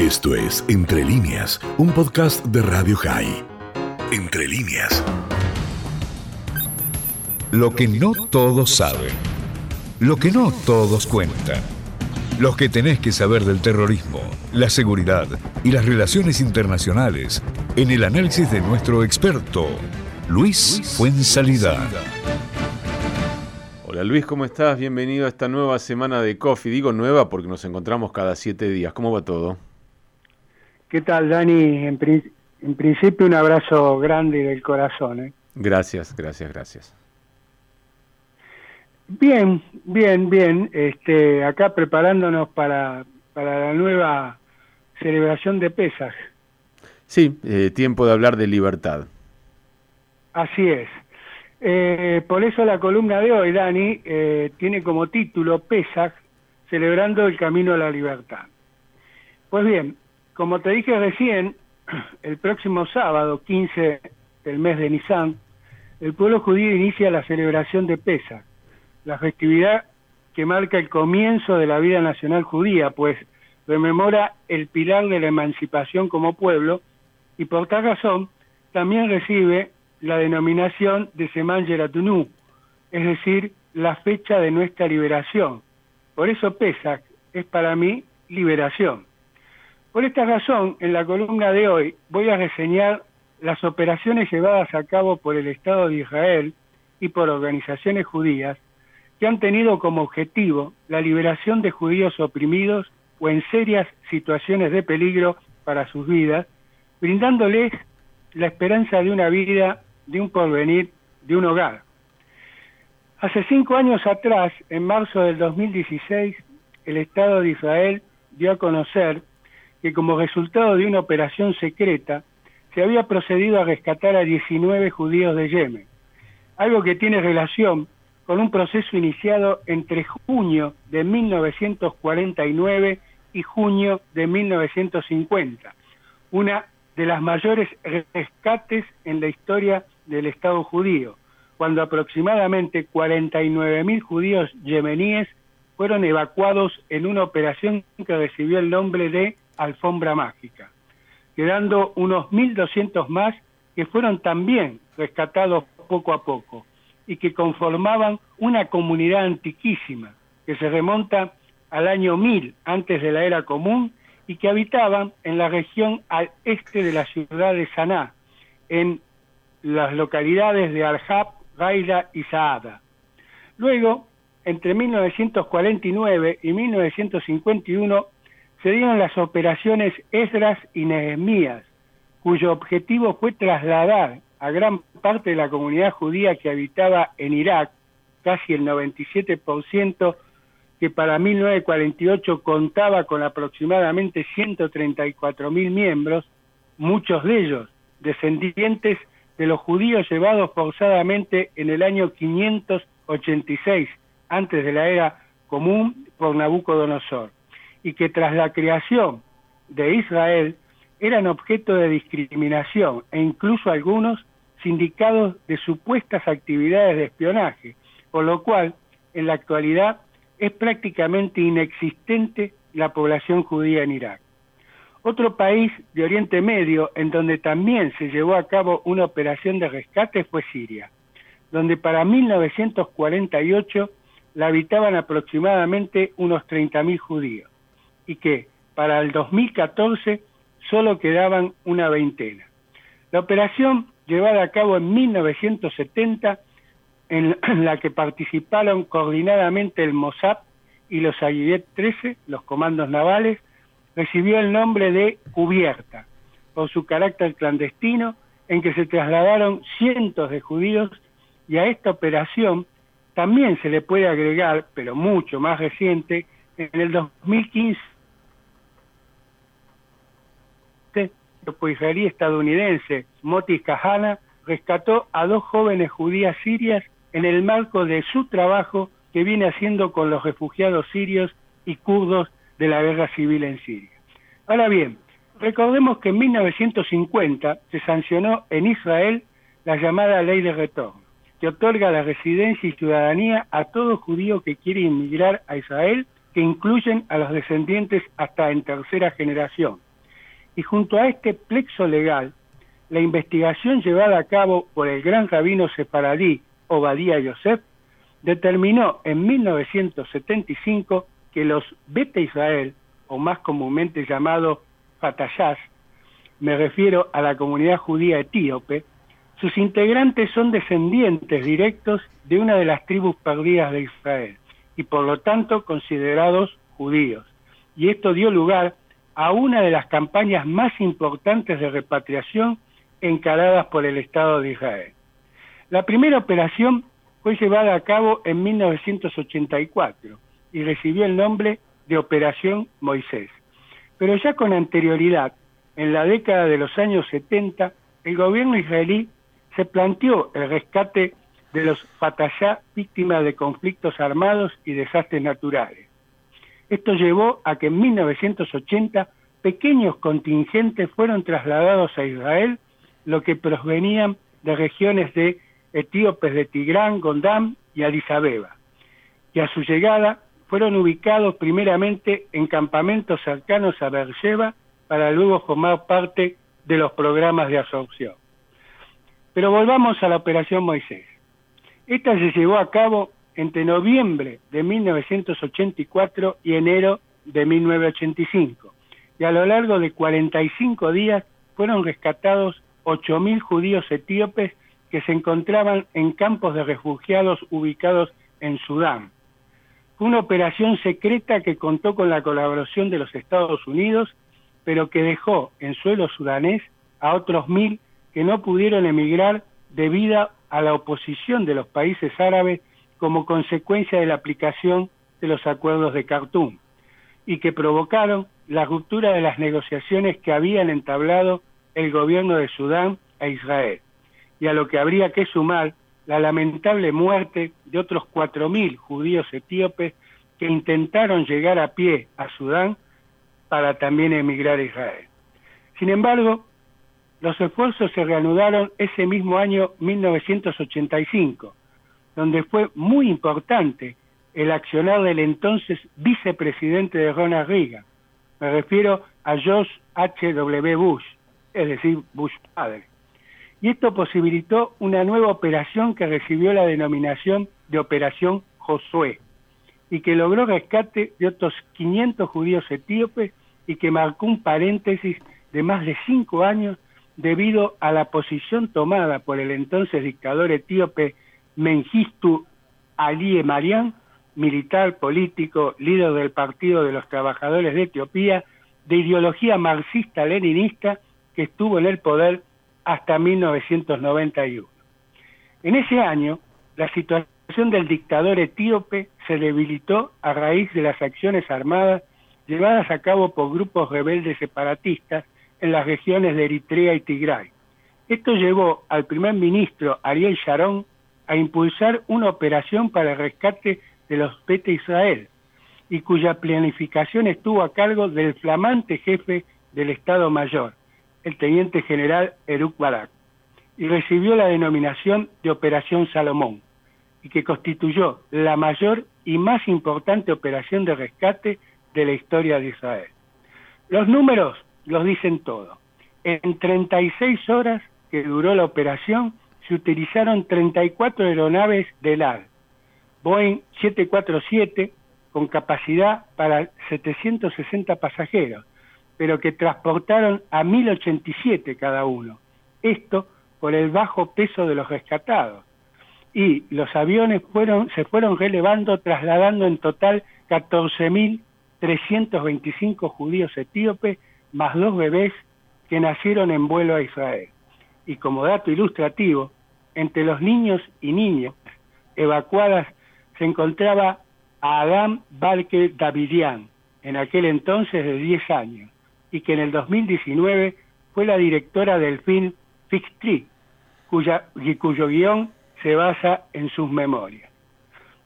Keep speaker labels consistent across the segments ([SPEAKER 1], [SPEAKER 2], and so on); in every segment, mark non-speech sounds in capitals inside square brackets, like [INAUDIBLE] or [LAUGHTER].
[SPEAKER 1] Esto es Entre líneas, un podcast de Radio High. Entre líneas.
[SPEAKER 2] Lo que no todos saben. Lo que no todos cuentan. Los que tenés que saber del terrorismo, la seguridad y las relaciones internacionales en el análisis de nuestro experto, Luis Fuensalida.
[SPEAKER 3] Hola Luis, ¿cómo estás? Bienvenido a esta nueva semana de Coffee. Digo nueva porque nos encontramos cada siete días. ¿Cómo va todo?
[SPEAKER 4] ¿Qué tal, Dani? En, principio un abrazo grande del corazón. ¿eh?
[SPEAKER 3] Gracias, gracias, gracias.
[SPEAKER 4] Bien, bien, bien. Este, acá preparándonos para, para la nueva celebración de Pesas.
[SPEAKER 3] Sí, eh, tiempo de hablar de libertad.
[SPEAKER 4] Así es. Eh, por eso la columna de hoy, Dani, eh, tiene como título Pesaj, celebrando el camino a la libertad. Pues bien, como te dije recién, [CLEARS THROAT] el próximo sábado, 15 del mes de Nisan, el pueblo judío inicia la celebración de Pesach, la festividad que marca el comienzo de la vida nacional judía, pues rememora el pilar de la emancipación como pueblo y por tal razón también recibe la denominación de Seman Yeratunu, es decir, la fecha de nuestra liberación. Por eso Pesach es para mí liberación. Por esta razón, en la columna de hoy voy a reseñar las operaciones llevadas a cabo por el Estado de Israel y por organizaciones judías que han tenido como objetivo la liberación de judíos oprimidos o en serias situaciones de peligro para sus vidas, brindándoles la esperanza de una vida, de un porvenir, de un hogar. Hace cinco años atrás, en marzo del 2016, el Estado de Israel dio a conocer que como resultado de una operación secreta se había procedido a rescatar a 19 judíos de Yemen, algo que tiene relación con un proceso iniciado entre junio de 1949 y junio de 1950, una de las mayores rescates en la historia del Estado judío, cuando aproximadamente 49.000 judíos yemeníes fueron evacuados en una operación que recibió el nombre de alfombra mágica, quedando unos 1.200 más que fueron también rescatados poco a poco y que conformaban una comunidad antiquísima que se remonta al año 1000 antes de la era común y que habitaban en la región al este de la ciudad de Saná, en las localidades de Al-Hab, Gaira y Saada. Luego, entre 1949 y 1951, se dieron las operaciones Esdras y Nehemías, cuyo objetivo fue trasladar a gran parte de la comunidad judía que habitaba en Irak, casi el 97%, que para 1948 contaba con aproximadamente 134 mil miembros, muchos de ellos descendientes de los judíos llevados forzadamente en el año 586 antes de la era común por Nabucodonosor y que tras la creación de Israel eran objeto de discriminación e incluso algunos sindicados de supuestas actividades de espionaje, por lo cual en la actualidad es prácticamente inexistente la población judía en Irak. Otro país de Oriente Medio en donde también se llevó a cabo una operación de rescate fue Siria, donde para 1948 la habitaban aproximadamente unos 30.000 judíos y que para el 2014 solo quedaban una veintena. La operación llevada a cabo en 1970, en [CLEARS THROAT] la que participaron coordinadamente el Mossad y los Aguidet 13, los comandos navales, recibió el nombre de Cubierta, por su carácter clandestino, en que se trasladaron cientos de judíos y a esta operación también se le puede agregar, pero mucho más reciente, en el 2015 israelí estadounidense Moti Kahana rescató a dos jóvenes judías sirias en el marco de su trabajo que viene haciendo con los refugiados sirios y kurdos de la guerra civil en Siria. Ahora bien, recordemos que en 1950 se sancionó en Israel la llamada ley de retorno, que otorga la residencia y ciudadanía a todo judío que quiere inmigrar a Israel, que incluyen a los descendientes hasta en tercera generación Y junto a este plexo legal, la investigación llevada a cabo por el gran rabino separadí Obadía Yosef determinó en 1975 que los Bete Israel, o más comúnmente llamado Fatayás, me refiero a la comunidad judía etíope, sus integrantes son descendientes directos de una de las tribus perdidas de Israel y por lo tanto considerados judíos. Y esto dio lugar a una de las campañas más importantes de repatriación encaradas por el Estado de Israel. La primera operación fue llevada a cabo en 1984 y recibió el nombre de Operación Moisés. Pero ya con anterioridad, en la década de los años 70, el gobierno israelí se planteó el rescate de los Fatayá víctimas de conflictos armados y desastres naturales. Esto llevó a que en 1980 pequeños contingentes fueron trasladados a Israel, lo que provenían de regiones de etíopes de Tigrán, Gondam y Addis Abeba, y a su llegada fueron ubicados primeramente en campamentos cercanos a Beersheba para luego formar parte de los programas de absorción. Pero volvamos a la Operación Moisés. Esta se llevó a cabo entre noviembre de 1984 y enero de 1985, y a lo largo de 45 días fueron rescatados 8.000 judíos etíopes que se encontraban en campos de refugiados ubicados en Sudán. Fue una operación secreta que contó con la colaboración de los Estados Unidos, pero que dejó en suelo sudanés a otros mil que no pudieron emigrar debido a la oposición de los países árabes como consecuencia de la aplicación de los acuerdos de Khartoum y que provocaron la ruptura de las negociaciones que habían entablado el gobierno de Sudán e Israel y a lo que habría que sumar la lamentable muerte de otros 4.000 judíos etíopes que intentaron llegar a pie a Sudán para también emigrar a Israel. Sin embargo, los esfuerzos se reanudaron ese mismo año 1985, donde fue muy importante el accionar del entonces vicepresidente de Ronald Reagan. Me refiero a George H.W. Bush, es decir, Bush padre y esto posibilitó una nueva operación que recibió la denominación de Operación Josué y que logró rescate de otros 500 judíos etíopes y que marcó un paréntesis de más de cinco años debido a la posición tomada por el entonces dictador etíope Mengistu Ali Marian, militar, político, líder del Partido de los Trabajadores de Etiopía, de ideología marxista-leninista, que estuvo en el poder hasta 1991. En ese año, la situación del dictador etíope se debilitó a raíz de las acciones armadas llevadas a cabo por grupos rebeldes separatistas en las regiones de Eritrea y Tigray. Esto llevó al primer ministro Ariel Sharon a impulsar una operación para el rescate de los Bete Israel y cuya planificación estuvo a cargo del flamante jefe del Estado Mayor, el teniente general Eruk Barak, y recibió la denominación de Operación Salomón, y que constituyó la mayor y más importante operación de rescate de la historia de Israel. Los números los dicen todo. En 36 horas que duró la operación, se utilizaron 34 aeronaves del AR, Boeing 747 con capacidad para 760 pasajeros, pero que transportaron a 1087 cada uno. Esto por el bajo peso de los rescatados. Y los aviones fueron, se fueron relevando, trasladando en total 14.325 judíos etíopes, más dos bebés que nacieron en vuelo a Israel. Y como dato ilustrativo, entre los niños y niñas evacuadas se encontraba a Adam Balke Davidian, en aquel entonces de 10 años, y que en el 2019 fue la directora del film Fix Tree, cuya, cuyo guion se basa en sus memorias.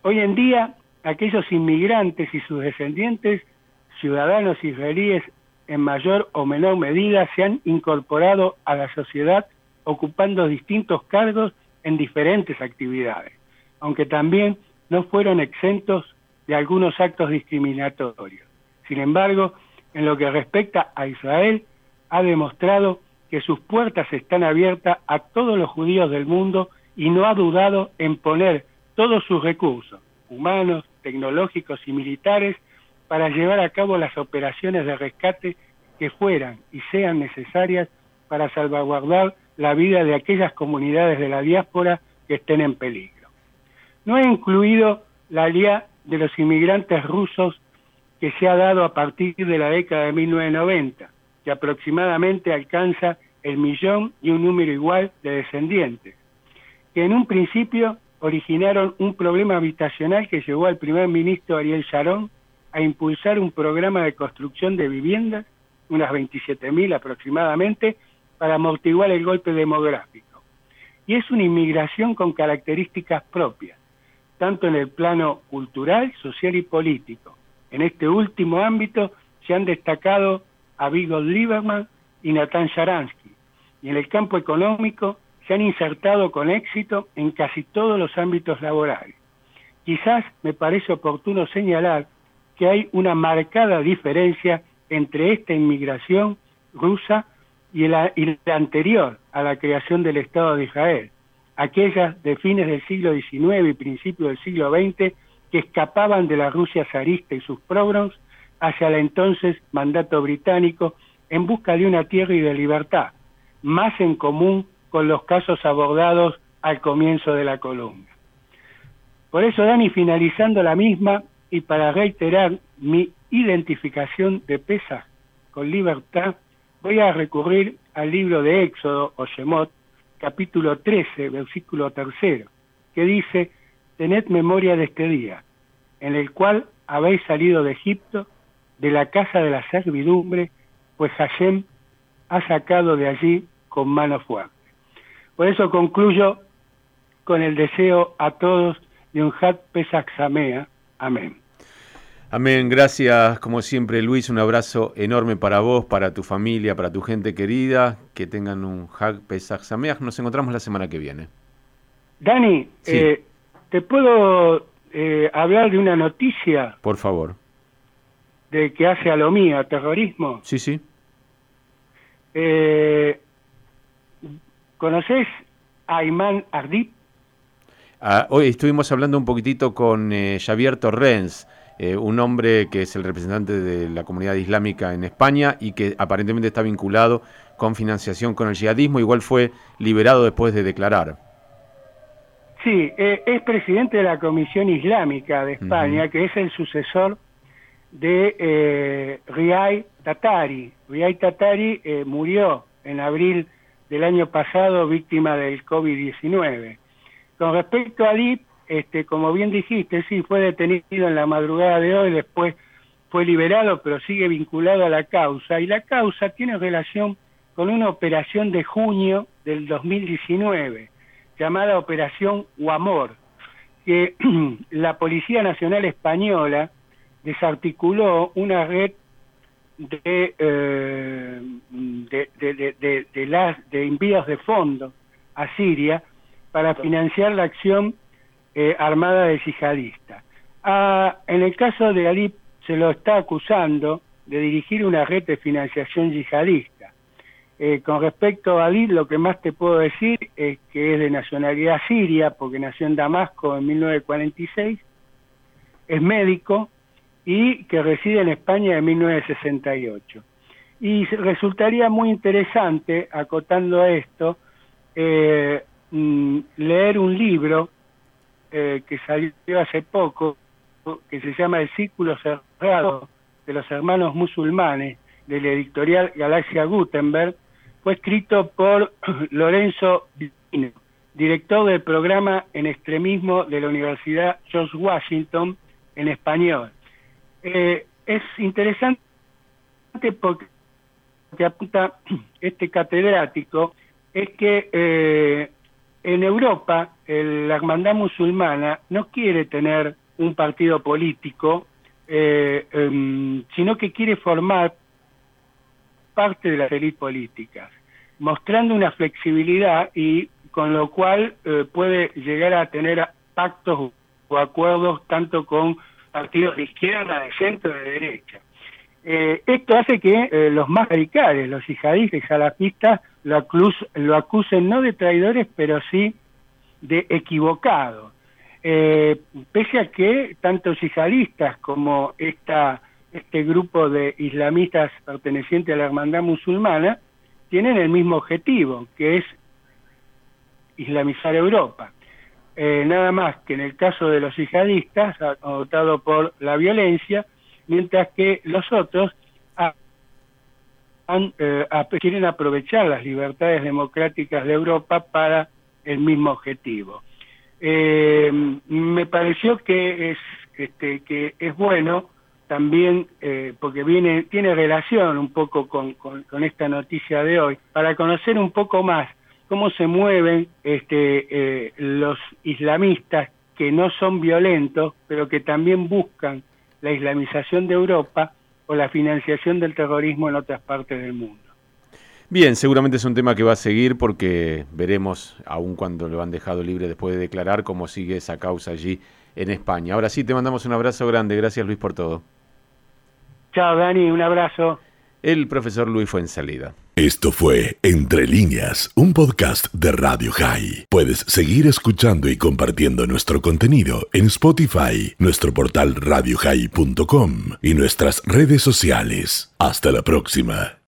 [SPEAKER 4] Hoy en día, aquellos inmigrantes y sus descendientes, ciudadanos israelíes, en mayor o menor medida se han incorporado a la sociedad ocupando distintos cargos en diferentes actividades, aunque también no fueron exentos de algunos actos discriminatorios. Sin embargo, en lo que respecta a Israel, ha demostrado que sus puertas están abiertas a todos los judíos del mundo y no ha dudado en poner todos sus recursos, humanos, tecnológicos y militares, para llevar a cabo las operaciones de rescate que fueran y sean necesarias para salvaguardar la vida de aquellas comunidades de la diáspora que estén en peligro. No he incluido la alía de los inmigrantes rusos que se ha dado a partir de la década de 1990, que aproximadamente alcanza el millón y un número igual de descendientes, que en un principio originaron un problema habitacional que llevó al primer ministro Ariel Sharon a impulsar un programa de construcción de viviendas, unas 27.000 aproximadamente, para amortiguar el golpe demográfico. Y es una inmigración con características propias, tanto en el plano cultural, social y político. En este último ámbito se han destacado a Viggo Lieberman y Natán Sharansky, y en el campo económico se han insertado con éxito en casi todos los ámbitos laborales. Quizás me parece oportuno señalar que hay una marcada diferencia entre esta inmigración rusa y la, anterior a la creación del Estado de Israel, aquellas de fines del siglo XIX y principios del siglo XX que escapaban de la Rusia zarista y sus pogroms hacia el entonces mandato británico en busca de una tierra y de libertad, más en común con los casos abordados al comienzo de la columna. Por eso, Dani, finalizando la misma y para reiterar mi identificación de Pesach con libertad, voy a recurrir al libro de Éxodo o Shemot, capítulo 13, versículo tercero, que dice, tened memoria de este día, en el cual habéis salido de Egipto, de la casa de la servidumbre, pues Hashem ha sacado de allí con mano fuerte. Por eso concluyo con el deseo a todos de un Hat Pesach Samea. Amén.
[SPEAKER 3] Amén, gracias como siempre Luis, un abrazo enorme para vos, para tu familia, para tu gente querida, que tengan un Hag Pesach Sameach, nos encontramos la semana que viene.
[SPEAKER 4] Dani, eh, ¿te puedo eh, hablar de una noticia?
[SPEAKER 3] Por favor.
[SPEAKER 4] De que hace a lo mío, terrorismo.
[SPEAKER 3] Sí, sí.
[SPEAKER 4] Eh, ¿Conoces a Ayman Ardip?
[SPEAKER 3] Ah, hoy estuvimos hablando un poquitito con Javier Torrens, eh, un hombre que es el representante de la comunidad islámica en España y que aparentemente está vinculado con financiación con el yihadismo, igual fue liberado después de declarar.
[SPEAKER 4] Sí, eh, es presidente de la Comisión Islámica de España, que es el sucesor de eh, Riay Tatari. Riay Tatari eh, murió en abril del año pasado víctima del COVID-19. Con respecto a Ali, este, como bien dijiste, sí, fue detenido en la madrugada de hoy, después fue liberado, pero sigue vinculado a la causa. Y la causa tiene relación con una operación de junio del 2019, llamada Operación Huamor, que [CLEARS THROAT] la Policía Nacional Española desarticuló una red de, eh, de, de, de, las, de envíos de fondos a Siria para financiar la acción eh, armada de yihadistas. Ah, en el caso de Ali se lo está acusando de dirigir una red de financiación yihadista. Eh, con respecto a Ali, lo que más te puedo decir es que es de nacionalidad siria, porque nació en Damasco en 1946, es médico y que reside en España en 1968. Y resultaría muy interesante, acotando esto, eh, mm, leer un libro eh, que salió hace poco, que se llama El Círculo Cerrado de los Hermanos Musulmanes, del editorial Galaxia Gutenberg, fue escrito por [CLEARS THROAT] Lorenzo Vino, director del programa en extremismo de la Universidad George Washington en español. Eh, es interesante porque que apunta [CLEARS THROAT] este catedrático es que eh, en Europa, la hermandad musulmana no quiere tener un partido político, eh, em, sino que quiere formar parte de las élites políticas, mostrando una flexibilidad y con lo cual eh, puede llegar a tener pactos o acuerdos tanto con partidos de izquierda, de centro, de derecha. Eh, esto hace que eh, los más radicales, los yihadistas y salafistas, lo, lo, acusen no de traidores, pero sí de equivocados. Eh, pese a que tanto yihadistas como esta, este grupo de islamistas pertenecientes a la hermandad musulmana tienen el mismo objetivo, que es islamizar Europa. Eh, nada más que en el caso de los yihadistas han optado por la violencia, mientras que los otros eh, quieren aprovechar las libertades democráticas de Europa para el mismo objetivo. Eh, me pareció que es este, que es bueno también porque viene tiene relación un poco con, con esta noticia de hoy para conocer un poco más cómo se mueven este, eh, los islamistas que no son violentos, pero que también buscan la islamización de Europa o la financiación del terrorismo en otras partes del mundo.
[SPEAKER 3] Bien, seguramente es un tema que va a seguir porque veremos, aun cuando lo han dejado libre después de declarar, cómo sigue esa causa allí en España. Ahora sí, te mandamos un abrazo grande. Gracias Luis por todo.
[SPEAKER 4] Chao Dani, un abrazo.
[SPEAKER 3] El profesor Luis fue en salida.
[SPEAKER 1] Esto fue Entre líneas, un podcast de Radio High. Puedes seguir escuchando y compartiendo nuestro contenido en Spotify, nuestro portal radiohigh.com y nuestras redes sociales. Hasta la próxima.